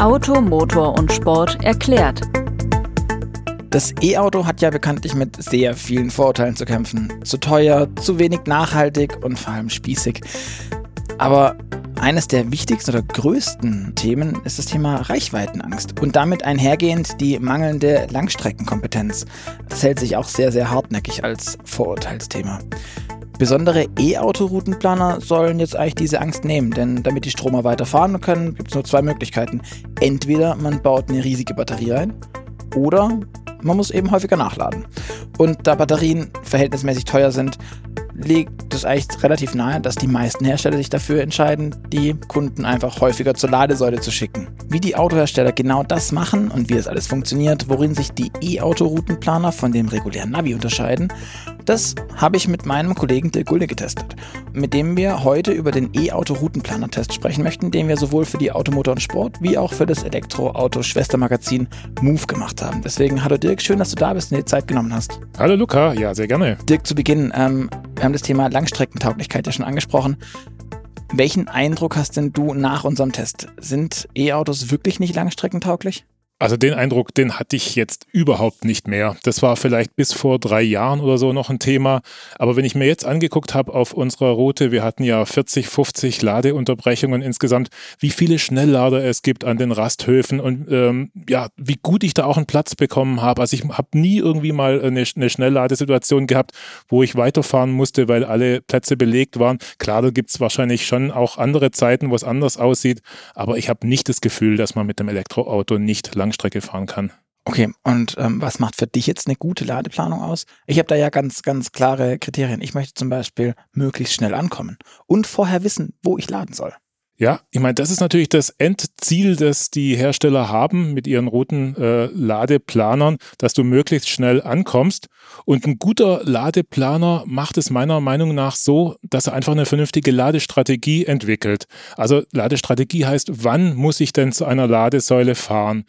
Auto, Motor und Sport erklärt. Das E-Auto hat ja bekanntlich mit sehr vielen Vorurteilen zu kämpfen. Zu teuer, zu wenig nachhaltig und vor allem spießig. Aber eines der wichtigsten oder größten Themen ist das Thema Reichweitenangst und damit einhergehend die mangelnde Langstreckenkompetenz. Das hält sich auch sehr, sehr hartnäckig als Vorurteilsthema. Besondere E-Auto-Routenplaner sollen jetzt eigentlich diese Angst nehmen, denn damit die Stromer weiterfahren können, gibt es nur zwei Möglichkeiten. Entweder man baut eine riesige Batterie ein oder man muss eben häufiger nachladen. Und da Batterien verhältnismäßig teuer sind, liegt es eigentlich relativ nahe, dass die meisten Hersteller sich dafür entscheiden, die Kunden einfach häufiger zur Ladesäule zu schicken. Wie die Autohersteller genau das machen und wie das alles funktioniert, worin sich die E-Auto-Routenplaner von dem regulären Navi unterscheiden das habe ich mit meinem Kollegen Dirk Gulde getestet, mit dem wir heute über den E-Auto-Routenplaner-Test sprechen möchten, den wir sowohl für die Automotor und Sport wie auch für das Elektroauto-Schwestermagazin Move gemacht haben. Deswegen, hallo Dirk, schön, dass du da bist und dir Zeit genommen hast. Hallo Luca, ja, sehr gerne. Dirk, zu Beginn, ähm, wir haben das Thema Langstreckentauglichkeit ja schon angesprochen. Welchen Eindruck hast denn du nach unserem Test? Sind E-Autos wirklich nicht langstreckentauglich? Also den Eindruck, den hatte ich jetzt überhaupt nicht mehr. Das war vielleicht bis vor drei Jahren oder so noch ein Thema. Aber wenn ich mir jetzt angeguckt habe auf unserer Route, wir hatten ja 40, 50 Ladeunterbrechungen insgesamt, wie viele Schnelllader es gibt an den Rasthöfen und ähm, ja, wie gut ich da auch einen Platz bekommen habe. Also ich habe nie irgendwie mal eine, eine Schnellladesituation gehabt, wo ich weiterfahren musste, weil alle Plätze belegt waren. Klar, da gibt es wahrscheinlich schon auch andere Zeiten, wo es anders aussieht. Aber ich habe nicht das Gefühl, dass man mit dem Elektroauto nicht lang Langstrecke fahren kann. Okay, und ähm, was macht für dich jetzt eine gute Ladeplanung aus? Ich habe da ja ganz, ganz klare Kriterien. Ich möchte zum Beispiel möglichst schnell ankommen und vorher wissen, wo ich laden soll. Ja, ich meine, das ist natürlich das Endziel, das die Hersteller haben mit ihren roten äh, Ladeplanern, dass du möglichst schnell ankommst. Und ein guter Ladeplaner macht es meiner Meinung nach so, dass er einfach eine vernünftige Ladestrategie entwickelt. Also Ladestrategie heißt, wann muss ich denn zu einer Ladesäule fahren?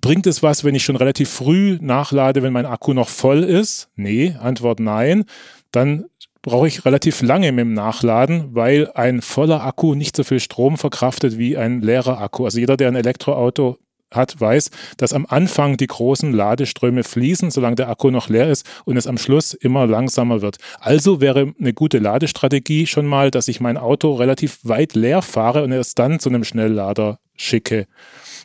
Bringt es was, wenn ich schon relativ früh nachlade, wenn mein Akku noch voll ist? Nee, Antwort nein. Dann brauche ich relativ lange mit dem Nachladen, weil ein voller Akku nicht so viel Strom verkraftet wie ein leerer Akku. Also jeder, der ein Elektroauto hat, weiß, dass am Anfang die großen Ladeströme fließen, solange der Akku noch leer ist und es am Schluss immer langsamer wird. Also wäre eine gute Ladestrategie schon mal, dass ich mein Auto relativ weit leer fahre und erst dann zu einem Schnelllader schicke.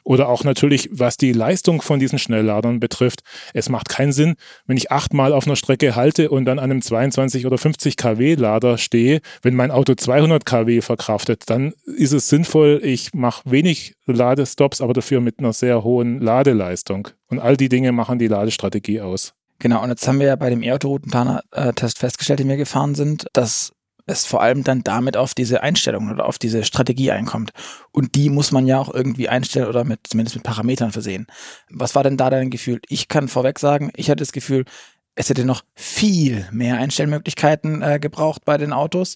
Oder auch natürlich, was die Leistung von diesen Schnellladern betrifft. Es macht keinen Sinn, wenn ich achtmal auf einer Strecke halte und dann an einem 22 oder 50 kW Lader stehe. Wenn mein Auto 200 kW verkraftet, dann ist es sinnvoll, ich mache wenig Ladestops, aber dafür mit einer sehr hohen Ladeleistung. Und all die Dinge machen die Ladestrategie aus. Genau, und jetzt haben wir ja bei dem E-Auto-Routenplaner-Test festgestellt, den wir gefahren sind, dass es vor allem dann damit auf diese Einstellung oder auf diese Strategie einkommt. Und die muss man ja auch irgendwie einstellen oder mit, zumindest mit Parametern versehen. Was war denn da dein Gefühl? Ich kann vorweg sagen, ich hatte das Gefühl, es hätte noch viel mehr Einstellmöglichkeiten äh, gebraucht bei den Autos.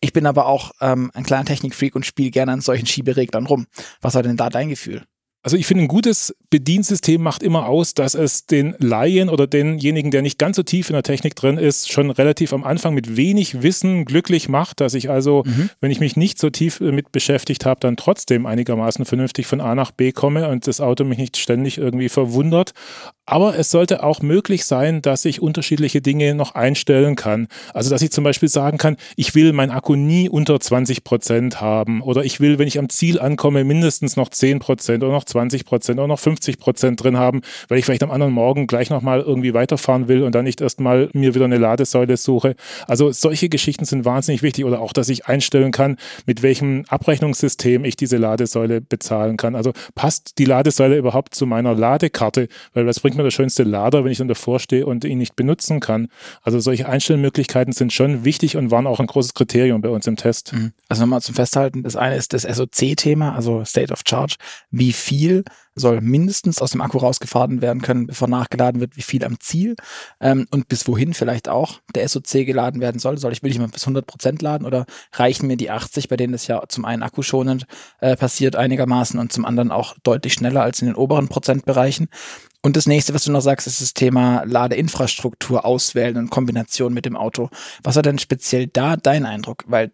Ich bin aber auch ähm, ein kleiner Technikfreak und spiele gerne an solchen Schiebereglern rum. Was war denn da dein Gefühl? Also ich finde, ein gutes Bediensystem macht immer aus, dass es den Laien oder denjenigen, der nicht ganz so tief in der Technik drin ist, schon relativ am Anfang mit wenig Wissen glücklich macht, dass ich also, mhm. wenn ich mich nicht so tief mit beschäftigt habe, dann trotzdem einigermaßen vernünftig von A nach B komme und das Auto mich nicht ständig irgendwie verwundert. Aber es sollte auch möglich sein, dass ich unterschiedliche Dinge noch einstellen kann. Also dass ich zum Beispiel sagen kann, ich will mein Akku nie unter 20 Prozent haben oder ich will, wenn ich am Ziel ankomme, mindestens noch 10 Prozent oder noch 20 Prozent oder noch 50 Prozent drin haben, weil ich vielleicht am anderen Morgen gleich nochmal irgendwie weiterfahren will und dann nicht erstmal mir wieder eine Ladesäule suche. Also solche Geschichten sind wahnsinnig wichtig oder auch, dass ich einstellen kann, mit welchem Abrechnungssystem ich diese Ladesäule bezahlen kann. Also passt die Ladesäule überhaupt zu meiner Ladekarte, weil was bringt mir der schönste Lader, wenn ich dann davor stehe und ihn nicht benutzen kann. Also solche Einstellmöglichkeiten sind schon wichtig und waren auch ein großes Kriterium bei uns im Test. Mhm. Also nochmal zum Festhalten, das eine ist das SOC-Thema, also State of Charge. Wie viel soll mindestens aus dem Akku rausgefahren werden können, bevor nachgeladen wird, wie viel am Ziel ähm, und bis wohin vielleicht auch der SOC geladen werden soll. Soll ich, will ich mal bis 100 Prozent laden oder reichen mir die 80, bei denen das ja zum einen akkuschonend äh, passiert einigermaßen und zum anderen auch deutlich schneller als in den oberen Prozentbereichen. Und das nächste, was du noch sagst, ist das Thema Ladeinfrastruktur auswählen und Kombination mit dem Auto. Was war denn speziell da dein Eindruck? Weil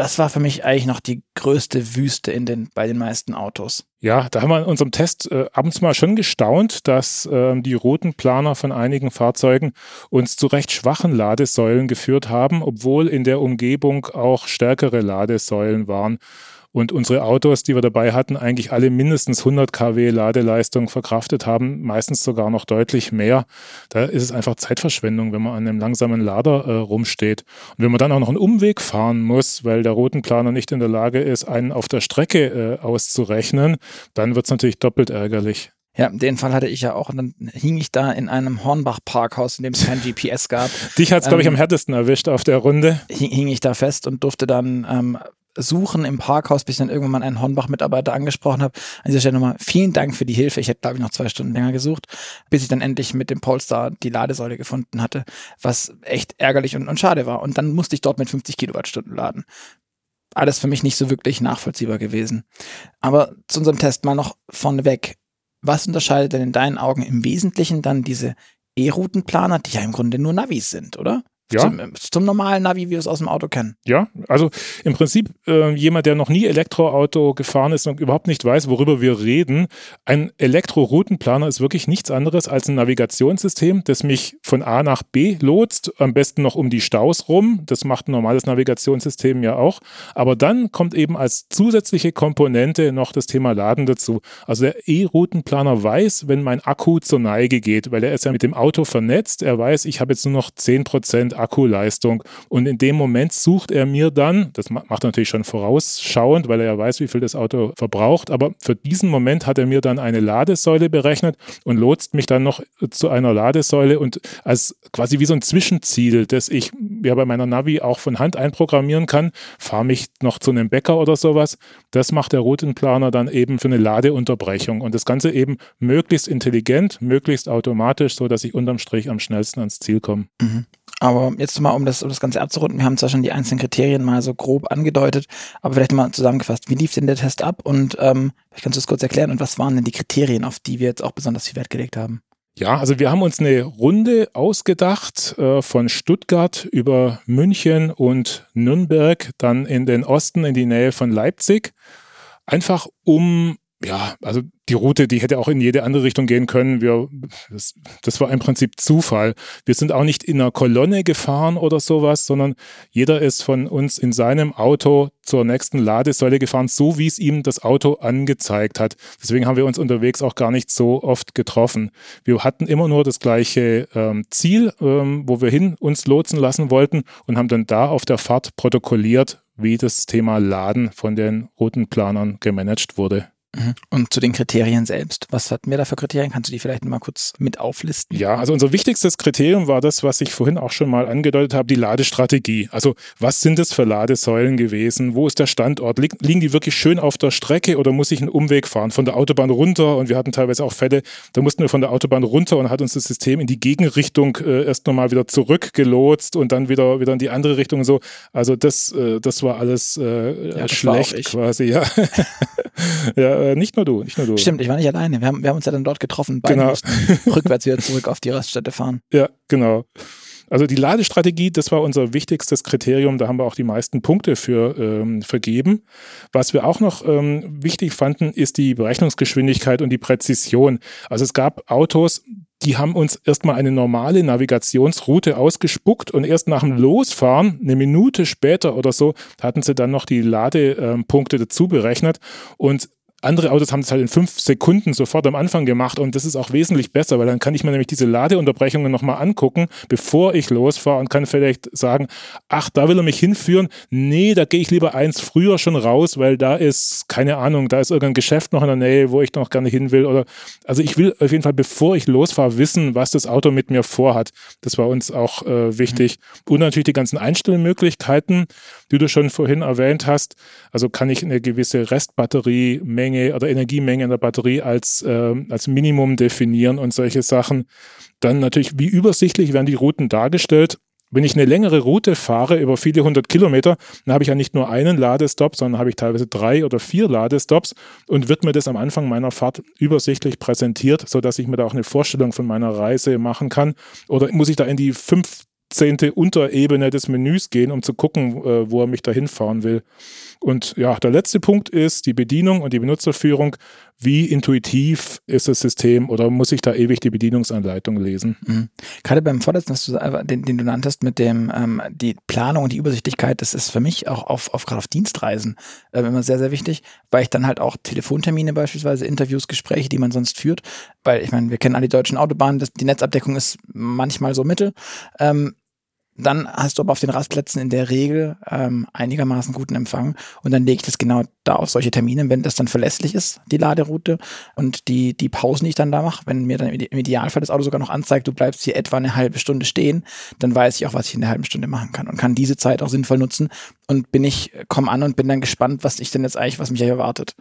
das war für mich eigentlich noch die größte Wüste in den, bei den meisten Autos. Ja, da haben wir in unserem Test äh, abends mal schon gestaunt, dass äh, die roten Planer von einigen Fahrzeugen uns zu recht schwachen Ladesäulen geführt haben, obwohl in der Umgebung auch stärkere Ladesäulen waren und unsere Autos, die wir dabei hatten, eigentlich alle mindestens 100 kW Ladeleistung verkraftet haben, meistens sogar noch deutlich mehr. Da ist es einfach Zeitverschwendung, wenn man an einem langsamen Lader äh, rumsteht. Und wenn man dann auch noch einen Umweg fahren muss, weil der Rotenplaner nicht in der Lage ist, einen auf der Strecke äh, auszurechnen, dann wird es natürlich doppelt ärgerlich. Ja, den Fall hatte ich ja auch. Und dann hing ich da in einem Hornbach-Parkhaus, in dem es kein GPS gab. Dich hat es, glaube ich, am ähm, härtesten erwischt auf der Runde. Hing, hing ich da fest und durfte dann ähm, Suchen im Parkhaus, bis ich dann irgendwann mal einen Hornbach-Mitarbeiter angesprochen habe. An dieser Stelle nochmal vielen Dank für die Hilfe. Ich hätte, glaube ich, noch zwei Stunden länger gesucht, bis ich dann endlich mit dem Polestar die Ladesäule gefunden hatte, was echt ärgerlich und, und schade war. Und dann musste ich dort mit 50 Kilowattstunden laden. Alles für mich nicht so wirklich nachvollziehbar gewesen. Aber zu unserem Test mal noch vorneweg. Was unterscheidet denn in deinen Augen im Wesentlichen dann diese E-Routenplaner, die ja im Grunde nur Navis sind, oder? Ja. Zum, zum, normalen Navi, wie wir es aus dem Auto kennen. Ja, also im Prinzip äh, jemand, der noch nie Elektroauto gefahren ist und überhaupt nicht weiß, worüber wir reden. Ein Elektro-Routenplaner ist wirklich nichts anderes als ein Navigationssystem, das mich von A nach B lotst, am besten noch um die Staus rum. Das macht ein normales Navigationssystem ja auch. Aber dann kommt eben als zusätzliche Komponente noch das Thema Laden dazu. Also der E-Routenplaner weiß, wenn mein Akku zur Neige geht, weil er ist ja mit dem Auto vernetzt. Er weiß, ich habe jetzt nur noch 10 Prozent Akkuleistung. Und in dem Moment sucht er mir dann, das macht er natürlich schon vorausschauend, weil er ja weiß, wie viel das Auto verbraucht, aber für diesen Moment hat er mir dann eine Ladesäule berechnet und lotst mich dann noch zu einer Ladesäule und als quasi wie so ein Zwischenziel, das ich ja bei meiner Navi auch von Hand einprogrammieren kann, fahre mich noch zu einem Bäcker oder sowas. Das macht der Routenplaner dann eben für eine Ladeunterbrechung und das Ganze eben möglichst intelligent, möglichst automatisch, so dass ich unterm Strich am schnellsten ans Ziel komme. Mhm. Aber jetzt mal, um das, um das Ganze abzurunden, wir haben zwar schon die einzelnen Kriterien mal so grob angedeutet, aber vielleicht mal zusammengefasst, wie lief denn der Test ab und ähm, vielleicht kannst du es kurz erklären und was waren denn die Kriterien, auf die wir jetzt auch besonders viel Wert gelegt haben? Ja, also wir haben uns eine Runde ausgedacht äh, von Stuttgart über München und Nürnberg, dann in den Osten, in die Nähe von Leipzig, einfach um ja, also die Route, die hätte auch in jede andere Richtung gehen können. Wir, das, das war im Prinzip Zufall. Wir sind auch nicht in einer Kolonne gefahren oder sowas, sondern jeder ist von uns in seinem Auto zur nächsten Ladesäule gefahren, so wie es ihm das Auto angezeigt hat. Deswegen haben wir uns unterwegs auch gar nicht so oft getroffen. Wir hatten immer nur das gleiche ähm, Ziel, ähm, wo wir hin uns lotsen lassen wollten und haben dann da auf der Fahrt protokolliert, wie das Thema Laden von den Routenplanern gemanagt wurde. Mhm. Und zu den Kriterien selbst. Was hatten wir da für Kriterien? Kannst du die vielleicht mal kurz mit auflisten? Ja, also unser wichtigstes Kriterium war das, was ich vorhin auch schon mal angedeutet habe, die Ladestrategie. Also was sind es für Ladesäulen gewesen? Wo ist der Standort? Liegen die wirklich schön auf der Strecke oder muss ich einen Umweg fahren? Von der Autobahn runter und wir hatten teilweise auch Fälle, da mussten wir von der Autobahn runter und hat uns das System in die Gegenrichtung äh, erst nochmal wieder zurückgelotst und dann wieder, wieder in die andere Richtung und so. Also das, äh, das war alles äh, ja, das schlecht quasi, ja. ja äh, nicht nur du, nicht nur du. Stimmt, ich war nicht alleine. Wir haben, wir haben uns ja dann dort getroffen, beide genau. rückwärts wieder zurück auf die Raststätte fahren. Ja, genau. Also die Ladestrategie, das war unser wichtigstes Kriterium. Da haben wir auch die meisten Punkte für ähm, vergeben. Was wir auch noch ähm, wichtig fanden, ist die Berechnungsgeschwindigkeit und die Präzision. Also es gab Autos, die haben uns erstmal eine normale Navigationsroute ausgespuckt und erst nach dem Losfahren, eine Minute später oder so, hatten sie dann noch die Ladepunkte dazu berechnet. Und andere Autos haben es halt in fünf Sekunden sofort am Anfang gemacht und das ist auch wesentlich besser, weil dann kann ich mir nämlich diese Ladeunterbrechungen nochmal angucken, bevor ich losfahre und kann vielleicht sagen, ach, da will er mich hinführen. Nee, da gehe ich lieber eins früher schon raus, weil da ist, keine Ahnung, da ist irgendein Geschäft noch in der Nähe, wo ich noch gerne hin will. Oder also ich will auf jeden Fall, bevor ich losfahre, wissen, was das Auto mit mir vorhat. Das war uns auch äh, wichtig. Mhm. Und natürlich die ganzen Einstellmöglichkeiten, die du schon vorhin erwähnt hast. Also kann ich eine gewisse Restbatteriemenge Spannmenge oder Energiemenge in der Batterie als, äh, als Minimum definieren und solche Sachen. Dann natürlich, wie übersichtlich werden die Routen dargestellt. Wenn ich eine längere Route fahre über viele hundert Kilometer, dann habe ich ja nicht nur einen Ladestop, sondern habe ich teilweise drei oder vier Ladestops und wird mir das am Anfang meiner Fahrt übersichtlich präsentiert, sodass ich mir da auch eine Vorstellung von meiner Reise machen kann. Oder muss ich da in die fünf 15. Unterebene des Menüs gehen, um zu gucken, äh, wo er mich dahin fahren will. Und ja, der letzte Punkt ist die Bedienung und die Benutzerführung. Wie intuitiv ist das System oder muss ich da ewig die Bedienungsanleitung lesen? Mhm. Gerade beim vorletzten, den, den, du nanntest, mit dem ähm, die Planung und die Übersichtlichkeit, das ist für mich auch auf, auf gerade auf Dienstreisen äh, immer sehr, sehr wichtig, weil ich dann halt auch Telefontermine beispielsweise, Interviews, Gespräche, die man sonst führt, weil ich meine, wir kennen alle die deutschen Autobahnen, das, die Netzabdeckung ist manchmal so mittel. Ähm, dann hast du aber auf den Rastplätzen in der Regel ähm, einigermaßen guten Empfang und dann lege ich das genau da auf solche Termine, wenn das dann verlässlich ist, die Laderoute und die, die Pausen, die ich dann da mache, wenn mir dann im Idealfall das Auto sogar noch anzeigt, du bleibst hier etwa eine halbe Stunde stehen, dann weiß ich auch, was ich in der halben Stunde machen kann und kann diese Zeit auch sinnvoll nutzen und bin ich, komme an und bin dann gespannt, was ich denn jetzt eigentlich, was mich erwartet.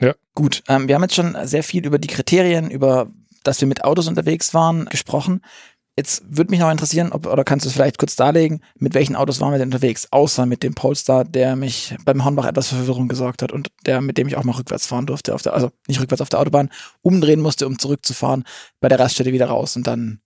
Ja. Gut, ähm, wir haben jetzt schon sehr viel über die Kriterien, über dass wir mit Autos unterwegs waren, gesprochen. Jetzt würde mich noch interessieren, ob, oder kannst du es vielleicht kurz darlegen, mit welchen Autos waren wir denn unterwegs, außer mit dem Polestar, der mich beim Hornbach etwas für Verwirrung gesorgt hat und der, mit dem ich auch mal rückwärts fahren durfte, auf der, also nicht rückwärts auf der Autobahn, umdrehen musste, um zurückzufahren, bei der Raststätte wieder raus und dann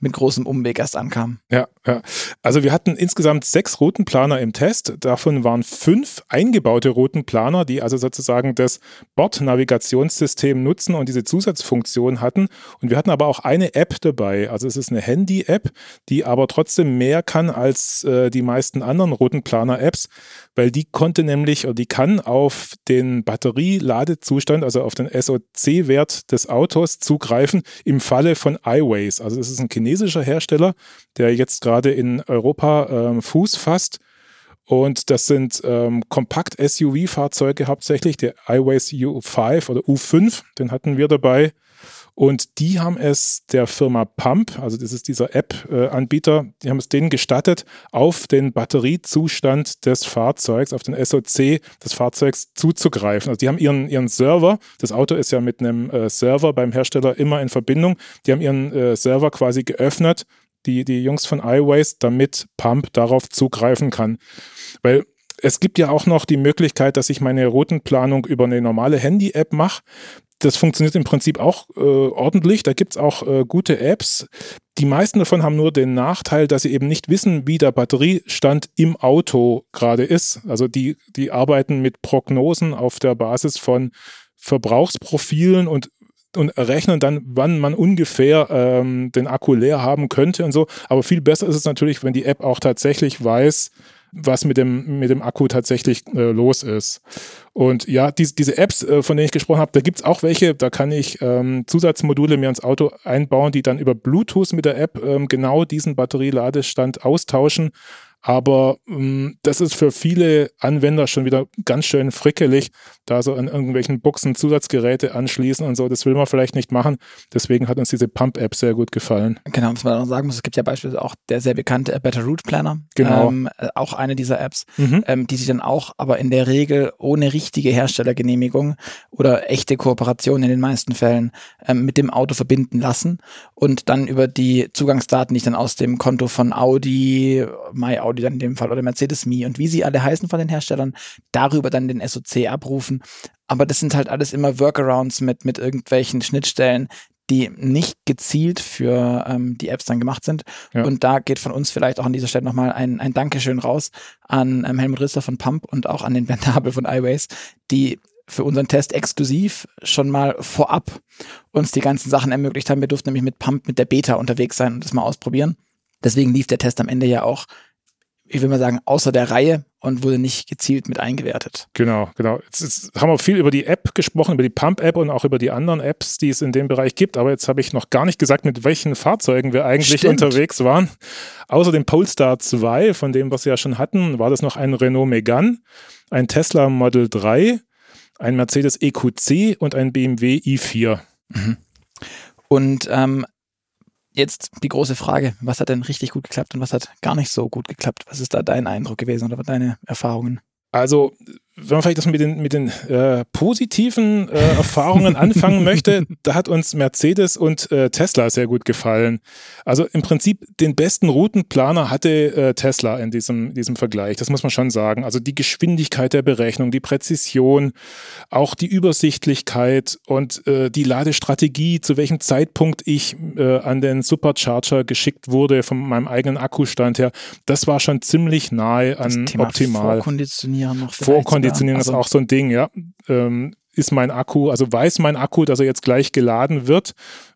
mit großem Umweg erst ankam. Ja, ja. Also wir hatten insgesamt sechs Routenplaner im Test. Davon waren fünf eingebaute Routenplaner, die also sozusagen das Bordnavigationssystem nutzen und diese Zusatzfunktion hatten. Und wir hatten aber auch eine App dabei. Also es ist eine Handy-App, die aber trotzdem mehr kann als äh, die meisten anderen Routenplaner-Apps weil die konnte nämlich oder die kann auf den Batterieladezustand, also auf den SOC-Wert des Autos zugreifen im Falle von iWays. Also es ist ein chinesischer Hersteller, der jetzt gerade in Europa ähm, Fuß fasst. Und das sind ähm, Kompakt-SUV-Fahrzeuge hauptsächlich, der iWays U5 oder U5, den hatten wir dabei. Und die haben es der Firma Pump, also das ist dieser App-Anbieter, die haben es denen gestattet, auf den Batteriezustand des Fahrzeugs, auf den SOC des Fahrzeugs zuzugreifen. Also die haben ihren, ihren Server, das Auto ist ja mit einem äh, Server beim Hersteller immer in Verbindung, die haben ihren äh, Server quasi geöffnet, die, die Jungs von iWays, damit Pump darauf zugreifen kann. Weil es gibt ja auch noch die Möglichkeit, dass ich meine Routenplanung über eine normale Handy-App mache das funktioniert im Prinzip auch äh, ordentlich. Da gibt es auch äh, gute Apps. Die meisten davon haben nur den Nachteil, dass sie eben nicht wissen, wie der Batteriestand im Auto gerade ist. Also die, die arbeiten mit Prognosen auf der Basis von Verbrauchsprofilen und und rechnen dann, wann man ungefähr ähm, den Akku leer haben könnte und so. Aber viel besser ist es natürlich, wenn die App auch tatsächlich weiß, was mit dem, mit dem Akku tatsächlich äh, los ist. Und ja, die, diese Apps, äh, von denen ich gesprochen habe, da gibt es auch welche, da kann ich ähm, Zusatzmodule mir ins Auto einbauen, die dann über Bluetooth mit der App ähm, genau diesen Batterieladestand austauschen. Aber ähm, das ist für viele Anwender schon wieder ganz schön frickelig, da so an irgendwelchen Buchsen Zusatzgeräte anschließen und so. Das will man vielleicht nicht machen. Deswegen hat uns diese Pump-App sehr gut gefallen. Genau, was man auch sagen muss, es gibt ja beispielsweise auch der sehr bekannte Better Route Planner. Genau. Ähm, äh, auch eine dieser Apps, mhm. ähm, die sich dann auch aber in der Regel ohne richtige Herstellergenehmigung oder echte Kooperation in den meisten Fällen ähm, mit dem Auto verbinden lassen und dann über die Zugangsdaten, die ich dann aus dem Konto von Audi, MyAudi Audi dann in dem Fall oder Mercedes Me und wie sie alle heißen von den Herstellern, darüber dann den SOC abrufen. Aber das sind halt alles immer Workarounds mit, mit irgendwelchen Schnittstellen, die nicht gezielt für ähm, die Apps dann gemacht sind. Ja. Und da geht von uns vielleicht auch an dieser Stelle nochmal ein, ein Dankeschön raus an ähm, Helmut Rissler von Pump und auch an den Bernd Habel von iWays, die für unseren Test exklusiv schon mal vorab uns die ganzen Sachen ermöglicht haben. Wir durften nämlich mit Pump mit der Beta unterwegs sein und das mal ausprobieren. Deswegen lief der Test am Ende ja auch ich will mal sagen, außer der Reihe und wurde nicht gezielt mit eingewertet. Genau, genau. Jetzt, jetzt haben wir viel über die App gesprochen, über die Pump-App und auch über die anderen Apps, die es in dem Bereich gibt. Aber jetzt habe ich noch gar nicht gesagt, mit welchen Fahrzeugen wir eigentlich Stimmt. unterwegs waren. Außer dem Polestar 2, von dem wir es ja schon hatten, war das noch ein Renault Megane, ein Tesla Model 3, ein Mercedes EQC und ein BMW i4. Mhm. Und ähm, Jetzt die große Frage, was hat denn richtig gut geklappt und was hat gar nicht so gut geklappt? Was ist da dein Eindruck gewesen oder deine Erfahrungen? Also wenn man vielleicht das mit den, mit den äh, positiven äh, Erfahrungen anfangen möchte, da hat uns Mercedes und äh, Tesla sehr gut gefallen. Also im Prinzip den besten Routenplaner hatte äh, Tesla in diesem, diesem Vergleich, das muss man schon sagen. Also die Geschwindigkeit der Berechnung, die Präzision, auch die Übersichtlichkeit und äh, die Ladestrategie, zu welchem Zeitpunkt ich äh, an den Supercharger geschickt wurde von meinem eigenen Akkustand her, das war schon ziemlich nahe an Das Thema optimal. Vorkonditionieren noch. vielleicht Vorkonditionieren sogar. ist auch so ein Ding, ja. Ähm, ist mein Akku, also weiß mein Akku, dass er jetzt gleich geladen wird?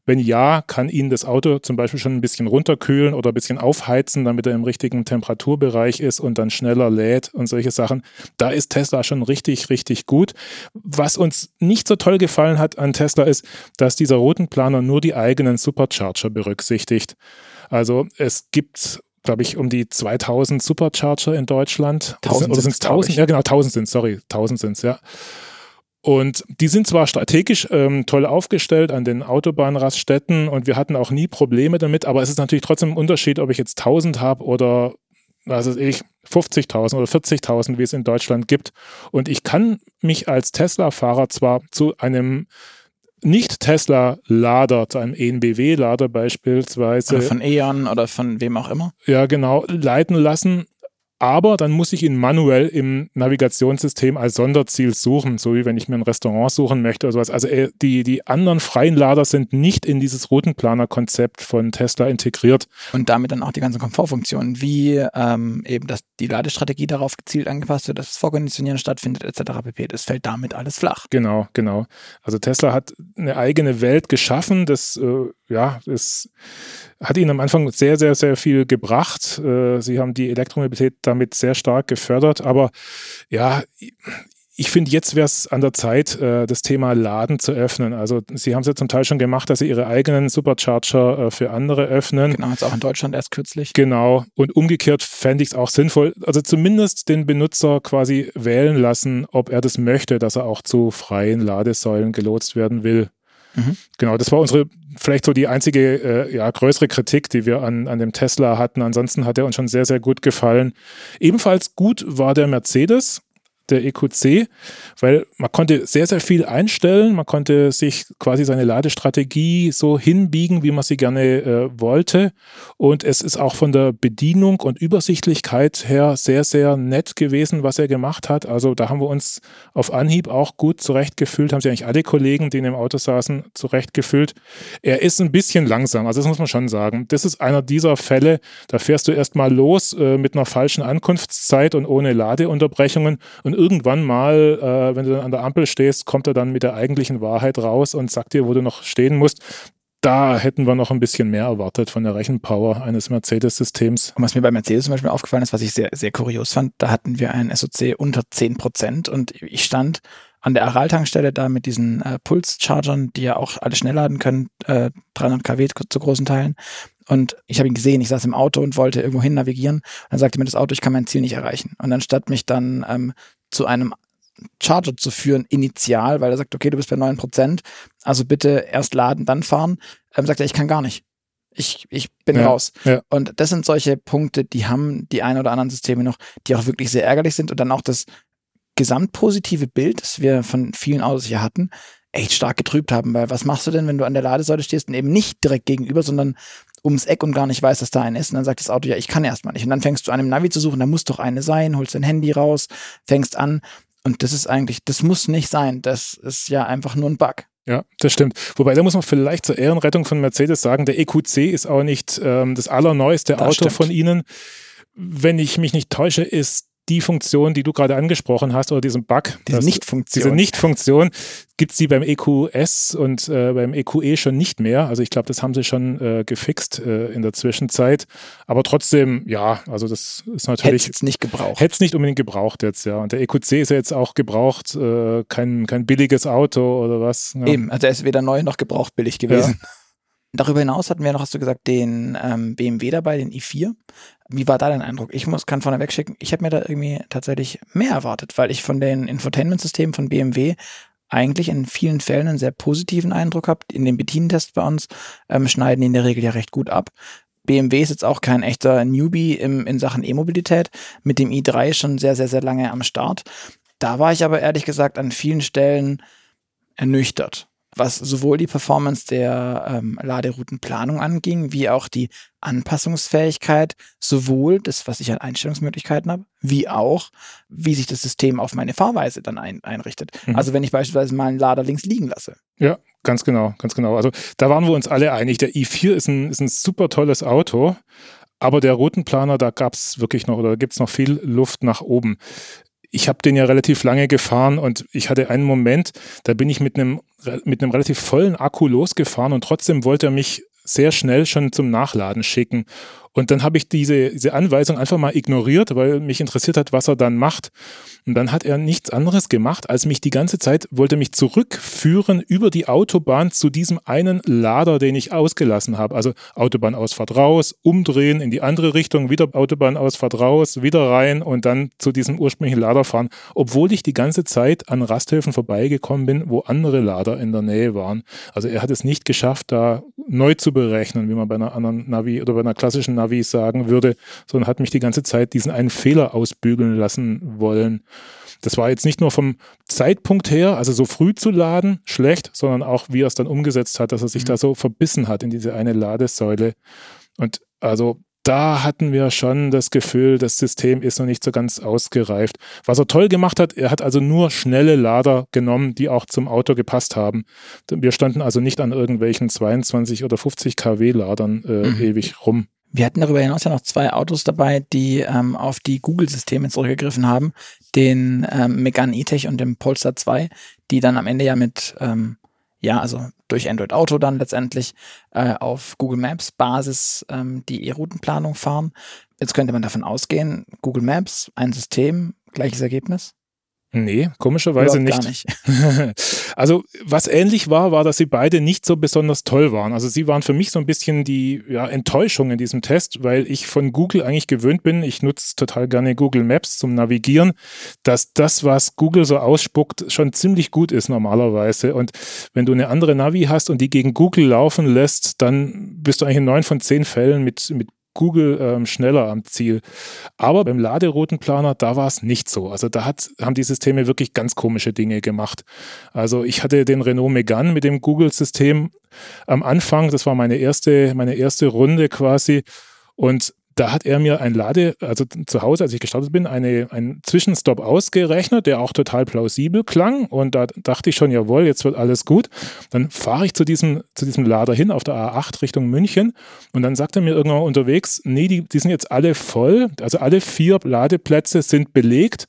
Wenn ja, kann ihn das Auto zum Beispiel schon ein bisschen runterkühlen oder ein bisschen aufheizen, damit er im richtigen Temperaturbereich ist und dann schneller lädt und solche Sachen. Da ist Tesla schon richtig, richtig gut. Was uns nicht so toll gefallen hat an Tesla ist, dass dieser Routenplaner nur die eigenen Supercharger berücksichtigt. Also es gibt glaube ich, um die 2000 Supercharger in Deutschland. 1000 oder sind es sind's, glaub 1000? ich. Ja, genau, 1000 sind sorry, 1000 sind es, ja. Und die sind zwar strategisch ähm, toll aufgestellt an den Autobahnraststätten und wir hatten auch nie Probleme damit, aber es ist natürlich trotzdem ein Unterschied, ob ich jetzt 1000 habe oder was weiß ich, 50.000 oder 40.000, wie es in Deutschland gibt. Und ich kann mich als Tesla-Fahrer zwar zu einem nicht-Tesla-Lader, zu einem ENBW-Lader beispielsweise, Oder von E.ON oder von wem auch immer. ja genau, leiten lassen. Aber dann muss ich ihn manuell im Navigationssystem als Sonderziel suchen, so wie wenn ich mir ein Restaurant suchen möchte oder sowas. Also äh, die, die anderen freien Lader sind nicht in dieses Routenplaner-Konzept von Tesla integriert. Und damit dann auch die ganzen Komfortfunktionen, wie ähm, eben, dass die Ladestrategie darauf gezielt angepasst wird, dass das Vorkonditionieren stattfindet, etc. pp. Das fällt damit alles flach. Genau, genau. Also Tesla hat eine eigene Welt geschaffen. Das, äh, ja, das hat ihnen am Anfang sehr, sehr, sehr viel gebracht. Äh, sie haben die Elektromobilität damit sehr stark gefördert. Aber ja, ich finde, jetzt wäre es an der Zeit, äh, das Thema Laden zu öffnen. Also sie haben es ja zum Teil schon gemacht, dass sie ihre eigenen Supercharger äh, für andere öffnen. Genau, jetzt auch in Deutschland erst kürzlich. Genau. Und umgekehrt fände ich es auch sinnvoll, also zumindest den Benutzer quasi wählen lassen, ob er das möchte, dass er auch zu freien Ladesäulen gelotst werden will. Mhm. Genau, das war unsere, vielleicht so die einzige äh, ja, größere Kritik, die wir an, an dem Tesla hatten. Ansonsten hat er uns schon sehr, sehr gut gefallen. Ebenfalls gut war der Mercedes der EQC, weil man konnte sehr, sehr viel einstellen. Man konnte sich quasi seine Ladestrategie so hinbiegen, wie man sie gerne äh, wollte. Und es ist auch von der Bedienung und Übersichtlichkeit her sehr, sehr nett gewesen, was er gemacht hat. Also da haben wir uns auf Anhieb auch gut zurechtgefühlt, haben sich eigentlich alle Kollegen, die in dem Auto saßen, zurechtgefühlt. Er ist ein bisschen langsam, also das muss man schon sagen. Das ist einer dieser Fälle, da fährst du erstmal los äh, mit einer falschen Ankunftszeit und ohne Ladeunterbrechungen und irgendwann mal, äh, wenn du dann an der Ampel stehst, kommt er dann mit der eigentlichen Wahrheit raus und sagt dir, wo du noch stehen musst. Da hätten wir noch ein bisschen mehr erwartet von der Rechenpower eines Mercedes-Systems. Und was mir bei Mercedes zum Beispiel aufgefallen ist, was ich sehr, sehr kurios fand, da hatten wir einen SOC unter 10 Prozent und ich stand an der Aral-Tankstelle da mit diesen äh, Puls-Chargern, die ja auch alle schnell laden können, äh, 300 kW zu großen Teilen. Und ich habe ihn gesehen, ich saß im Auto und wollte irgendwo hin navigieren. Dann sagte mir das Auto, ich kann mein Ziel nicht erreichen. Und anstatt mich dann ähm, zu einem Charger zu führen, initial, weil er sagt, okay, du bist bei 9 Prozent, also bitte erst laden, dann fahren, ähm, sagt er, ich kann gar nicht. Ich, ich bin Ja, raus. ja. Und das sind solche Punkte, die haben die ein oder anderen Systeme noch, die auch wirklich sehr ärgerlich sind und dann auch das gesamtpositive Bild, das wir von vielen Autos hier hatten, echt stark getrübt haben. Weil was machst du denn, wenn du an der Ladesäule stehst und eben nicht direkt gegenüber, sondern ums Eck und gar nicht weißt, dass da ein ist. Und dann sagt das Auto, ja, ich kann erstmal nicht. Und dann fängst du an, im Navi zu suchen, da muss doch eine sein, holst dein Handy raus, fängst an. Und das ist eigentlich, das muss nicht sein. Das ist ja einfach nur ein Bug. Ja, das stimmt. Wobei, da muss man vielleicht zur Ehrenrettung von Mercedes sagen, der EQC ist auch nicht ähm, das allerneueste Das Auto stimmt. von ihnen. Wenn ich mich nicht täusche, ist die Funktion, die du gerade angesprochen hast, oder diesen Bug, Diese Nicht-Funktion. diese Nicht-Funktion, gibt es die beim EQS und äh, beim EQE schon nicht mehr. Also ich glaube, das haben sie schon äh, gefixt äh, in der Zwischenzeit. Aber trotzdem, ja, also das ist Hätte natürlich jetzt nicht gebraucht. Hätte es nicht unbedingt gebraucht jetzt, ja. Und der EQC ist ja jetzt auch gebraucht, äh, kein, kein billiges Auto oder was. Ja. Eben, also er ist weder neu noch gebraucht billig gewesen. Darüber hinaus hatten wir noch, hast du gesagt, den ähm, BMW dabei, den i4. Wie war da dein Eindruck? Ich muss, kann vorneweg schicken, ich habe mir da irgendwie tatsächlich mehr erwartet, weil ich von den Infotainment-Systemen von BMW eigentlich in vielen Fällen einen sehr positiven Eindruck habe. In den Bedientests bei uns ähm, schneiden die in der Regel ja recht gut ab. BMW ist jetzt auch kein echter Newbie im, in Sachen E-Mobilität, mit dem i3 schon sehr, sehr, sehr lange am Start. Da war ich aber ehrlich gesagt an vielen Stellen ernüchtert was sowohl die Performance der ähm, Laderoutenplanung anging, wie auch die Anpassungsfähigkeit, sowohl das, was ich an Einstellungsmöglichkeiten habe, wie auch, wie sich das System auf meine Fahrweise dann ein, einrichtet. Mhm. Also wenn ich beispielsweise mal einen Lader links liegen lasse. Ja, ganz genau, ganz genau. Also da waren wir uns alle einig. Der i4 ist ein, ist ein super tolles Auto. Aber der Routenplaner, da gab es wirklich noch oder gibt es noch viel Luft nach oben ich habe den ja relativ lange gefahren und ich hatte einen Moment, da bin ich mit einem mit einem relativ vollen Akku losgefahren und trotzdem wollte er mich sehr schnell schon zum Nachladen schicken. Und dann habe ich diese, diese Anweisung einfach mal ignoriert, weil mich interessiert hat, was er dann macht. Und dann hat er nichts anderes gemacht, als mich die ganze Zeit wollte mich zurückführen über die Autobahn zu diesem einen Lader, den ich ausgelassen habe. Also Autobahnausfahrt raus, umdrehen in die andere Richtung, wieder Autobahnausfahrt raus, wieder rein und dann zu diesem ursprünglichen Lader fahren, obwohl ich die ganze Zeit an Rasthöfen vorbeigekommen bin, wo andere Lader in der Nähe waren. Also er hat es nicht geschafft, da neu zu berechnen, wie man bei einer anderen Navi oder bei einer klassischen Navi sagen würde, sondern hat mich die ganze Zeit diesen einen Fehler ausbügeln lassen wollen. Das war jetzt nicht nur vom Zeitpunkt her, also so früh zu laden, schlecht, sondern auch, wie er es dann umgesetzt hat, dass er sich mhm. da so verbissen hat in diese eine Ladesäule. Und also da hatten wir schon das Gefühl, das System ist noch nicht so ganz ausgereift. Was er toll gemacht hat, er hat also nur schnelle Lader genommen, die auch zum Auto gepasst haben. Wir standen also nicht an irgendwelchen 22 oder 50 kW Ladern äh, mhm. ewig rum. Wir hatten darüber hinaus ja noch zwei Autos dabei, die ähm, auf die Google-Systeme zurückgegriffen haben, den ähm, Megane E-Tech und dem Polestar 2, die dann am Ende ja mit ähm, ja, also durch Android Auto dann letztendlich äh, auf Google Maps Basis ähm, die E-Routenplanung fahren. Jetzt könnte man davon ausgehen, Google Maps, ein System, gleiches Ergebnis. Nee, komischerweise nicht. nicht. also, was ähnlich war, war, dass sie beide nicht so besonders toll waren. Also, sie waren für mich so ein bisschen die ja, Enttäuschung in diesem Test, weil ich von Google eigentlich gewöhnt bin. Ich nutze total gerne Google Maps zum Navigieren, dass das, was Google so ausspuckt, schon ziemlich gut ist normalerweise. Und wenn du eine andere Navi hast und die gegen Google laufen lässt, dann bist du eigentlich in neun von zehn Fällen mit, mit Google ähm, schneller am Ziel. Aber beim Laderoutenplaner, da war es nicht so. Also da hat, haben die Systeme wirklich ganz komische Dinge gemacht. Also ich hatte den Renault Megane mit dem Google-System am Anfang, das war meine erste, meine erste Runde quasi. Und da hat er mir ein Lade, also zu Hause, als ich gestartet bin, eine, einen Zwischenstopp ausgerechnet, der auch total plausibel klang. Und da dachte ich schon, jawohl, jetzt wird alles gut. Dann fahre ich zu diesem, zu diesem Lader hin auf der A8 Richtung München. Und dann sagt er mir irgendwann unterwegs, nee, die, die sind jetzt alle voll. Also alle vier Ladeplätze sind belegt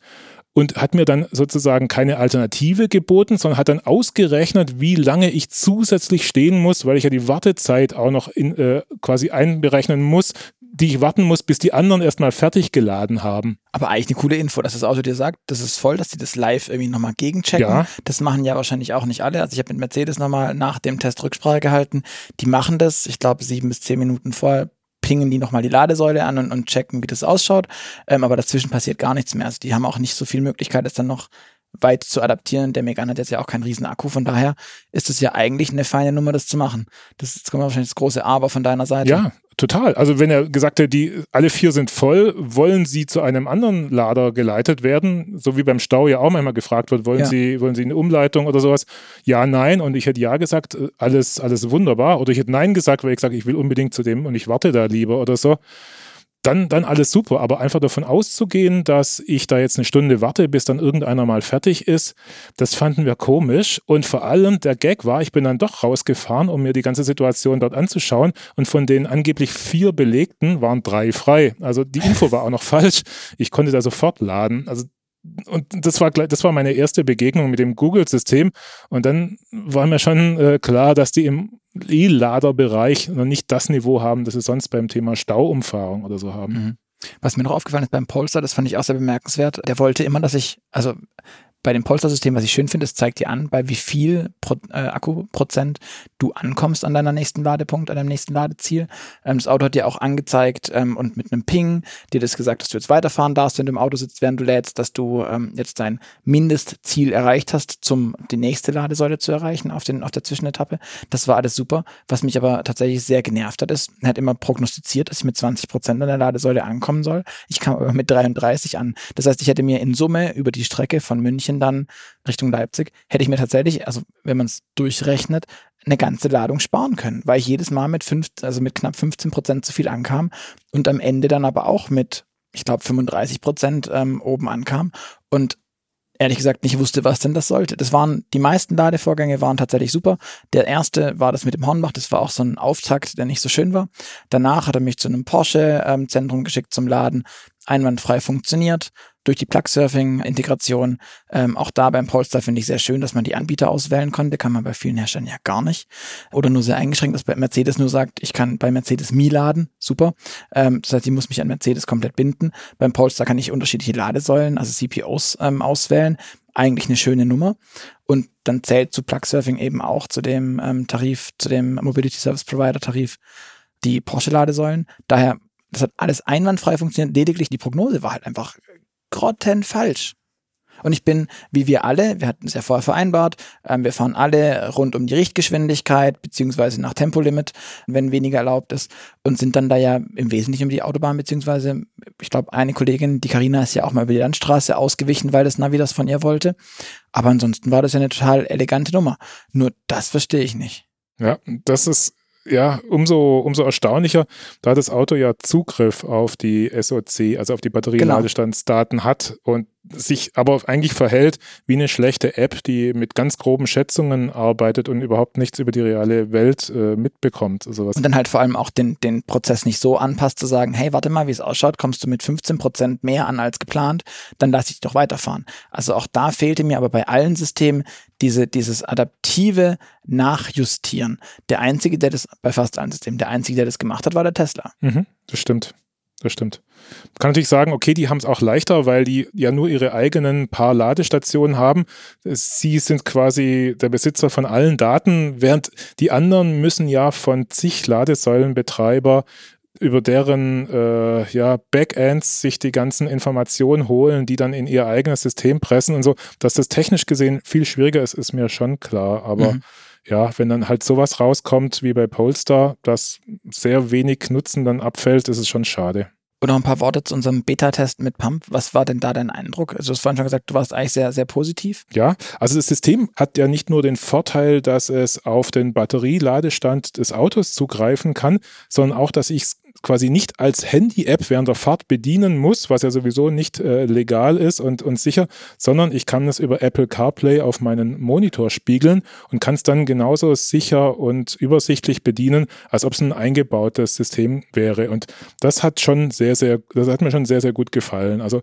und hat mir dann sozusagen keine Alternative geboten, sondern hat dann ausgerechnet, wie lange ich zusätzlich stehen muss, weil ich ja die Wartezeit auch noch in, äh, quasi einberechnen muss, die ich warten muss, bis die anderen erstmal fertig geladen haben. Aber eigentlich eine coole Info, dass das Auto dir sagt, das ist voll, dass die das live irgendwie nochmal gegenchecken. Ja. Das machen ja wahrscheinlich auch nicht alle. Also ich habe mit Mercedes nochmal nach dem Test Rücksprache gehalten. Die machen das, ich glaube, sieben bis zehn Minuten vorher pingen die nochmal die Ladesäule an und, und checken, wie das ausschaut. Ähm, aber dazwischen passiert gar nichts mehr. Also die haben auch nicht so viel Möglichkeit, es dann noch weit zu adaptieren. Der Megane hat jetzt ja auch keinen riesen Akku, von daher ist es ja eigentlich eine feine Nummer, das zu machen. Das ist wahrscheinlich das große Aber von deiner Seite. Ja, total. Also wenn er gesagt hätte, die alle vier sind voll, wollen sie zu einem anderen Lader geleitet werden, so wie beim Stau ja auch manchmal gefragt wird, wollen ja. sie, wollen sie eine Umleitung oder sowas? Ja, nein. Und ich hätte ja gesagt, alles, alles wunderbar. Oder ich hätte nein gesagt, weil ich sage, ich will unbedingt zu dem und ich warte da lieber oder so dann, dann alles super. Aber einfach davon auszugehen, dass ich da jetzt eine Stunde warte, bis dann irgendeiner mal fertig ist, das fanden wir komisch. Und vor allem der Gag war, ich bin dann doch rausgefahren, um mir die ganze Situation dort anzuschauen. Und von den angeblich vier Belegten waren drei frei. Also die Info war auch noch falsch. Ich konnte da sofort laden. Also und das war, das war meine erste Begegnung mit dem Google-System. Und dann war mir schon äh, klar, dass die im E-Lader-Bereich noch nicht das Niveau haben, das sie sonst beim Thema Stauumfahrung oder so haben. Mhm. Was mir noch aufgefallen ist beim Polestar, das fand ich auch sehr bemerkenswert, der wollte immer, dass ich, also bei dem Polster-System, was ich schön finde, es zeigt dir an, bei wie viel Pro, äh, Akkuprozent du ankommst an deiner nächsten Ladepunkt, an deinem nächsten Ladeziel. Ähm, das Auto hat dir auch angezeigt ähm, und mit einem Ping dir das gesagt, dass du jetzt weiterfahren darfst, wenn du im Auto sitzt, während du lädst, dass du ähm, jetzt dein Mindestziel erreicht hast, um die nächste Ladesäule zu erreichen auf, den, auf der Zwischenetappe. Das war alles super. Was mich aber tatsächlich sehr genervt hat, ist, er hat immer prognostiziert, dass ich mit 20 Prozent an der Ladesäule ankommen soll. Ich kam aber mit 33 an. Das heißt, ich hätte mir in Summe über die Strecke von München München dann Richtung Leipzig, hätte ich mir tatsächlich, also wenn man es durchrechnet, eine ganze Ladung sparen können, weil ich jedes Mal mit fünf, also mit knapp 15 Prozent zu viel ankam und am Ende dann aber auch mit, ich glaube, 35 Prozent ähm, oben ankam und ehrlich gesagt nicht wusste, was denn das sollte. Das waren, die meisten Ladevorgänge waren tatsächlich super. Der erste war das mit dem Hornbach, das war auch so ein Auftakt, der nicht so schön war. Danach hat er mich zu einem Porsche-Zentrum ähm, geschickt zum Laden. Einwandfrei funktioniert durch die Plug-Surfing-Integration. Ähm, auch da beim Polestar finde ich sehr schön, dass man die Anbieter auswählen konnte. Kann man bei vielen Herstellern ja gar nicht. Oder nur sehr eingeschränkt, dass bei Mercedes nur sagt, ich kann bei Mercedes Mi laden. Super. Ähm, das heißt, ich muss mich an Mercedes komplett binden. Beim Polestar kann ich unterschiedliche Ladesäulen, also CPOs, ähm, auswählen. Eigentlich eine schöne Nummer. Und dann zählt zu Plug-Surfing eben auch zu dem ähm, Tarif, zu dem Mobility Service Provider Tarif die Porsche-Ladesäulen. Daher das hat alles einwandfrei funktioniert. Lediglich die Prognose war halt einfach grottenfalsch. Und ich bin, wie wir alle, wir hatten es ja vorher vereinbart, ähm, wir fahren alle rund um die Richtgeschwindigkeit, beziehungsweise nach Tempolimit, wenn weniger erlaubt ist, und sind dann da ja im Wesentlichen um die Autobahn, beziehungsweise, ich glaube, eine Kollegin, die Karina ist ja auch mal über die Landstraße ausgewichen, weil das Navi das von ihr wollte. Aber ansonsten war das ja eine total elegante Nummer. Nur das verstehe ich nicht. Ja, das ist ja, umso, umso erstaunlicher, da das Auto ja Zugriff auf die SOC, also auf die Batterieladestandsdaten genau. hat und sich aber eigentlich verhält wie eine schlechte App, die mit ganz groben Schätzungen arbeitet und überhaupt nichts über die reale Welt äh, mitbekommt. Sowas. Und dann halt vor allem auch den, den Prozess nicht so anpasst, zu sagen, hey, warte mal, wie es ausschaut, kommst du mit 15 Prozent mehr an als geplant, dann lass ich dich doch weiterfahren. Also auch da fehlte mir aber bei allen Systemen diese, dieses adaptive Nachjustieren. Der einzige, der das, bei fast allen Systemen, der einzige, der das gemacht hat, war der Tesla. Mhm, das stimmt das stimmt. Man kann natürlich sagen, okay, die haben es auch leichter, weil die ja nur ihre eigenen paar Ladestationen haben. Sie sind quasi der Besitzer von allen Daten, während die anderen müssen ja von zig Ladesäulenbetreiber über deren äh, ja, Backends sich die ganzen Informationen holen, die dann in ihr eigenes System pressen und so. Dass das technisch gesehen viel schwieriger ist, ist mir schon klar. Aber mhm ja, wenn dann halt sowas rauskommt wie bei Polestar, das sehr wenig Nutzen dann abfällt, ist es schon schade. Und noch ein paar Worte zu unserem Beta-Test mit Pump. Was war denn da dein Eindruck? Also du hast vorhin schon gesagt, du warst eigentlich sehr, sehr positiv. Ja, also das System hat ja nicht nur den Vorteil, dass es auf den Batterieladestand des Autos zugreifen kann, sondern auch, dass ich es quasi nicht als Handy-App während der Fahrt bedienen muss, was ja sowieso nicht äh, legal ist und, und sicher, sondern ich kann es über Apple CarPlay auf meinen Monitor spiegeln und kann es dann genauso sicher und übersichtlich bedienen, als ob es ein eingebautes System wäre. Und das hat schon sehr, sehr, das hat mir schon sehr, sehr gut gefallen. Also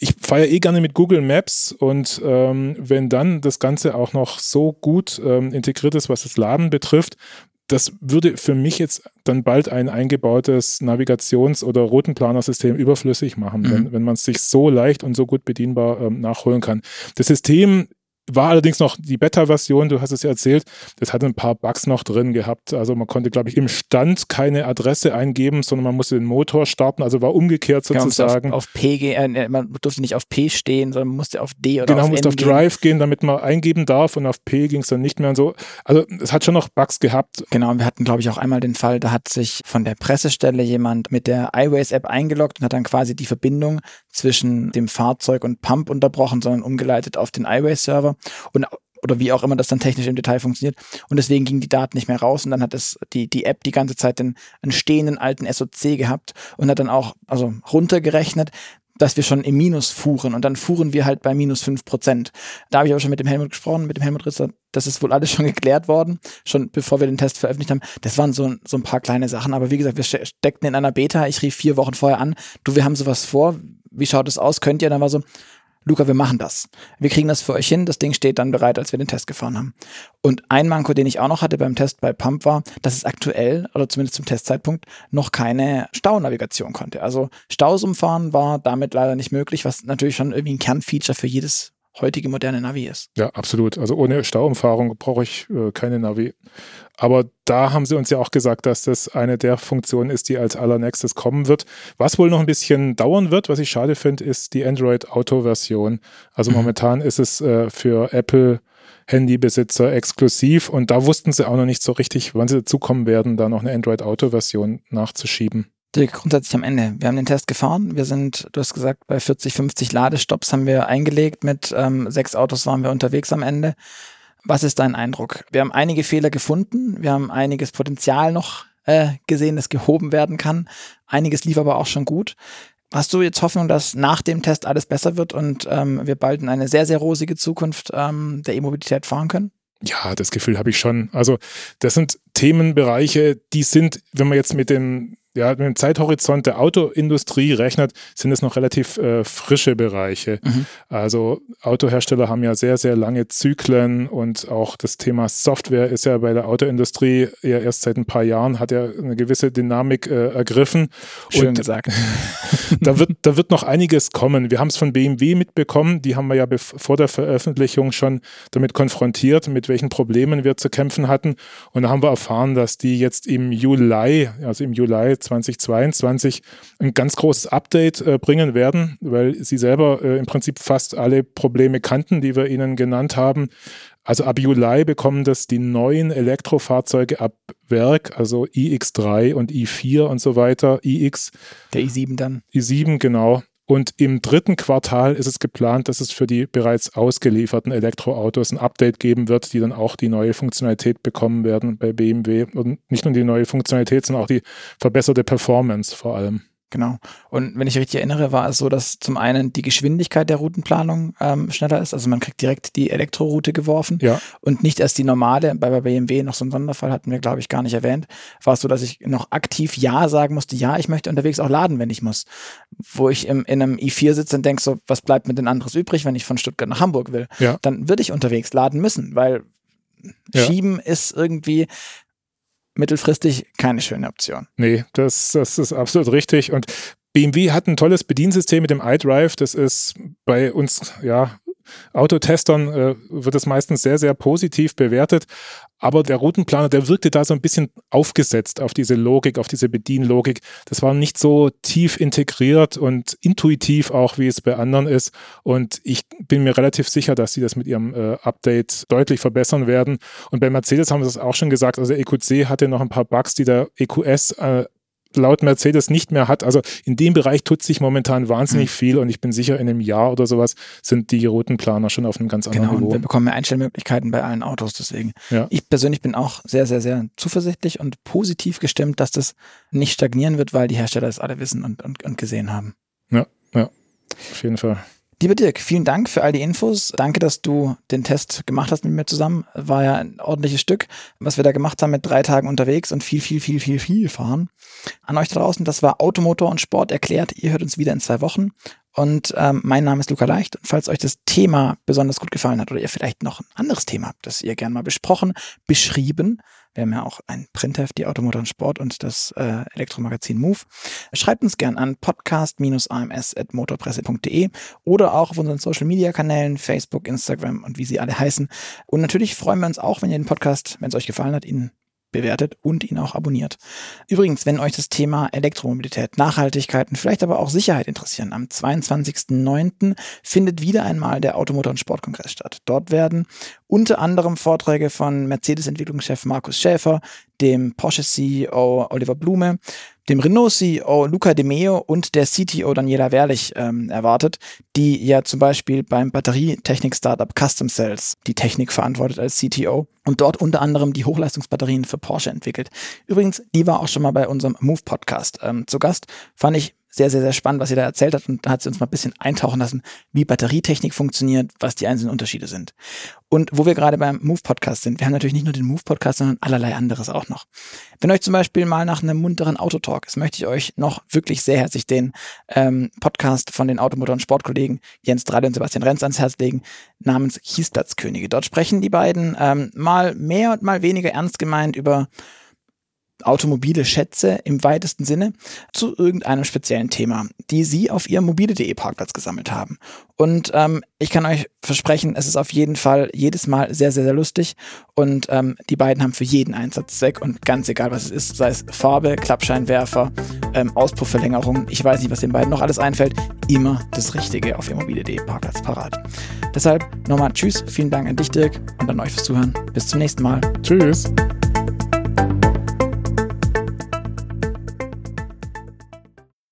ich fahre eh gerne mit Google Maps und ähm, wenn dann das Ganze auch noch so gut ähm, integriert ist, was das Laden betrifft, das würde für mich jetzt dann bald ein eingebautes Navigations- oder Routenplanersystem überflüssig machen, mhm. wenn, wenn man es sich so leicht und so gut bedienbar ähm, nachholen kann. Das System war allerdings noch die Beta-Version, du hast es ja erzählt, das hatte ein paar Bugs noch drin gehabt. Also man konnte, glaube ich, im Stand keine Adresse eingeben, sondern man musste den Motor starten, also war umgekehrt sozusagen. Auf, auf, P gehen, äh, man durfte nicht auf P stehen, sondern man musste auf D oder genau, auf musste auf Drive gehen. gehen, damit man eingeben darf und auf P ging es dann nicht mehr und so. Also es hat schon noch Bugs gehabt. Genau, und wir hatten, glaube ich, auch einmal den Fall, da hat sich von der Pressestelle jemand mit der iWays-App eingeloggt und hat dann quasi die Verbindung zwischen dem Fahrzeug und Pump unterbrochen, sondern umgeleitet auf den iWays-Server und oder wie auch immer das dann technisch im Detail funktioniert. Und deswegen gingen die Daten nicht mehr raus und dann hat es die, die App die ganze Zeit den, einen stehenden alten SOC gehabt und hat dann auch also runtergerechnet, dass wir schon im Minus fuhren und dann fuhren wir halt bei minus fünf Prozent. Da habe ich aber schon mit dem Helmut gesprochen, mit dem Helmut Ritzer, das ist wohl alles schon geklärt worden, schon bevor wir den Test veröffentlicht haben. Das waren so, so ein paar kleine Sachen, aber wie gesagt, wir steckten in einer Beta, ich rief vier Wochen vorher an, du, wir haben sowas vor, wie schaut es aus, könnt ihr? Dann war so, Luca, wir machen das. Wir kriegen das für euch hin. Das Ding steht dann bereit, als wir den Test gefahren haben. Und ein Manko, den ich auch noch hatte beim Test bei Pump war, dass es aktuell, oder zumindest zum Testzeitpunkt, noch keine Staunavigation konnte. Also Staus umfahren war damit leider nicht möglich, was natürlich schon irgendwie ein Kernfeature für jedes heutige moderne Navi ist. Ja, absolut. Also ohne Stauumfahrung brauche ich äh, keine Navi. Aber da haben sie uns ja auch gesagt, dass das eine der Funktionen ist, die als allernächstes kommen wird. Was wohl noch ein bisschen dauern wird, was ich schade finde, ist die Android Auto Version. Also mhm. momentan ist es äh, für Apple Handybesitzer exklusiv und da wussten sie auch noch nicht so richtig, wann sie dazu kommen werden, da noch eine Android Auto Version nachzuschieben. Dirk, grundsätzlich am Ende. Wir haben den Test gefahren. Wir sind, du hast gesagt, bei 40, 50 Ladestops haben wir eingelegt. Mit ähm, sechs Autos waren wir unterwegs am Ende. Was ist dein Eindruck? Wir haben einige Fehler gefunden. Wir haben einiges Potenzial noch äh, gesehen, das gehoben werden kann. Einiges lief aber auch schon gut. Hast du jetzt Hoffnung, dass nach dem Test alles besser wird und ähm, wir bald in eine sehr, sehr rosige Zukunft ähm, der E-Mobilität fahren können? Ja, das Gefühl habe ich schon. Also das sind Themenbereiche, die sind, wenn man jetzt mit dem ja, mit dem Zeithorizont der Autoindustrie rechnet, sind es noch relativ äh, frische Bereiche. Mhm. Also Autohersteller haben ja sehr, sehr lange Zyklen und auch das Thema Software ist ja bei der Autoindustrie ja erst seit ein paar Jahren, hat ja eine gewisse Dynamik äh, ergriffen. Schön und gesagt. da, wird, da wird noch einiges kommen. Wir haben es von BMW mitbekommen, die haben wir ja vor der Veröffentlichung schon damit konfrontiert, mit welchen Problemen wir zu kämpfen hatten. Und da haben wir erfahren, dass die jetzt im Juli, also im Juli 2022 ein ganz großes Update äh, bringen werden, weil sie selber äh, im Prinzip fast alle Probleme kannten, die wir ihnen genannt haben. Also ab Juli bekommen das die neuen Elektrofahrzeuge ab Werk, also iX3 und i4 und so weiter, iX. Der i7 dann. i7, genau. Und im dritten Quartal ist es geplant, dass es für die bereits ausgelieferten Elektroautos ein Update geben wird, die dann auch die neue Funktionalität bekommen werden bei BMW. Und nicht nur die neue Funktionalität, sondern auch die verbesserte Performance vor allem. Genau. Und wenn ich richtig erinnere, war es so, dass zum einen die Geschwindigkeit der Routenplanung ähm, schneller ist. Also man kriegt direkt die Elektroroute geworfen ja. und nicht erst die normale. Bei, BMW noch so einen Sonderfall hatten wir, glaube ich, gar nicht erwähnt. War es so, dass ich noch aktiv Ja sagen musste. Ja, ich möchte unterwegs auch laden, wenn ich muss. Wo ich im, in einem i4 sitze und denke so, was bleibt mit den anderes übrig, wenn ich von Stuttgart nach Hamburg will? Ja. Dann würde ich unterwegs laden müssen, weil ja. Schieben ist irgendwie mittelfristig keine schöne Option. Nee, das, das ist absolut richtig. Und BMW hat ein tolles Bediensystem mit dem iDrive. Das ist bei uns, ja, Autotestern äh, wird es meistens sehr, sehr positiv bewertet. Aber der Routenplaner, der wirkte da so ein bisschen aufgesetzt auf diese Logik, auf diese Bedienlogik. Das war nicht so tief integriert und intuitiv auch, wie es bei anderen ist. Und ich bin mir relativ sicher, dass sie das mit ihrem äh, Update deutlich verbessern werden. Und bei Mercedes haben sie das auch schon gesagt. Also EQC hatte noch ein paar Bugs, die der EQS äh, laut Mercedes nicht mehr hat. Also in dem Bereich tut sich momentan wahnsinnig mhm. viel und ich bin sicher, in einem Jahr oder sowas sind die roten Planer schon auf einem ganz anderen genau, Niveau. Wir bekommen mehr Einstellmöglichkeiten bei allen Autos, deswegen. Ja. Ich persönlich bin auch sehr, sehr, sehr zuversichtlich und positiv gestimmt, dass das nicht stagnieren wird, weil die Hersteller es alle wissen und, und, und gesehen haben. Ja, ja, auf jeden Fall. Lieber Dirk, vielen Dank für all die Infos. Danke, dass du den Test gemacht hast mit mir zusammen. War ja ein ordentliches Stück, was wir da gemacht haben mit drei Tagen unterwegs und viel, viel, viel, viel, viel fahren. An euch draußen, das war Automotor und Sport erklärt. Ihr hört uns wieder in zwei Wochen. Und ähm, mein Name ist Luca Leicht. Und falls euch das Thema besonders gut gefallen hat oder ihr vielleicht noch ein anderes Thema habt, das ihr gerne mal besprochen, beschrieben, wir haben ja auch ein Printheft, die Automotor und Sport und das äh, Elektromagazin Move. Schreibt uns gern an podcast-ams.motorpresse.de oder auch auf unseren Social Media Kanälen, Facebook, Instagram und wie sie alle heißen. Und natürlich freuen wir uns auch, wenn ihr den Podcast, wenn es euch gefallen hat, ihn bewertet und ihn auch abonniert. Übrigens, wenn euch das Thema Elektromobilität, Nachhaltigkeit und vielleicht aber auch Sicherheit interessieren, am 22.09. findet wieder einmal der Automotor- und Sportkongress statt. Dort werden unter anderem Vorträge von Mercedes-Entwicklungschef Markus Schäfer, dem Porsche-CEO Oliver Blume, dem Renault-CEO Luca De Meo und der CTO Daniela Wehrlich ähm, erwartet, die ja zum Beispiel beim Batterietechnik-Startup Custom Cells die Technik verantwortet als CTO und dort unter anderem die Hochleistungsbatterien für Porsche entwickelt. Übrigens, die war auch schon mal bei unserem Move-Podcast ähm, zu Gast. Fand ich sehr, sehr, sehr spannend, was sie da erzählt hat. Und da hat sie uns mal ein bisschen eintauchen lassen, wie Batterietechnik funktioniert, was die einzelnen Unterschiede sind. Und wo wir gerade beim Move-Podcast sind, wir haben natürlich nicht nur den Move-Podcast, sondern allerlei anderes auch noch. Wenn euch zum Beispiel mal nach einem munteren Autotalk ist, möchte ich euch noch wirklich sehr herzlich den ähm, Podcast von den Automotor- und Sportkollegen Jens Dralle und Sebastian Renz ans Herz legen, namens Kiesplatzkönige. Dort sprechen die beiden ähm, mal mehr und mal weniger ernst gemeint über automobile Schätze im weitesten Sinne zu irgendeinem speziellen Thema, die Sie auf Ihrem mobile.de Parkplatz gesammelt haben. Und ähm, ich kann euch versprechen, es ist auf jeden Fall jedes Mal sehr, sehr, sehr lustig. Und ähm, die beiden haben für jeden Einsatzzweck und ganz egal, was es ist, sei es Farbe, Klappscheinwerfer, ähm, Auspuffverlängerung, ich weiß nicht, was den beiden noch alles einfällt, immer das Richtige auf Immobilie.de Parkplatz parat. Deshalb nochmal Tschüss, vielen Dank an dich, Dirk, und an euch fürs Zuhören. Bis zum nächsten Mal. Tschüss.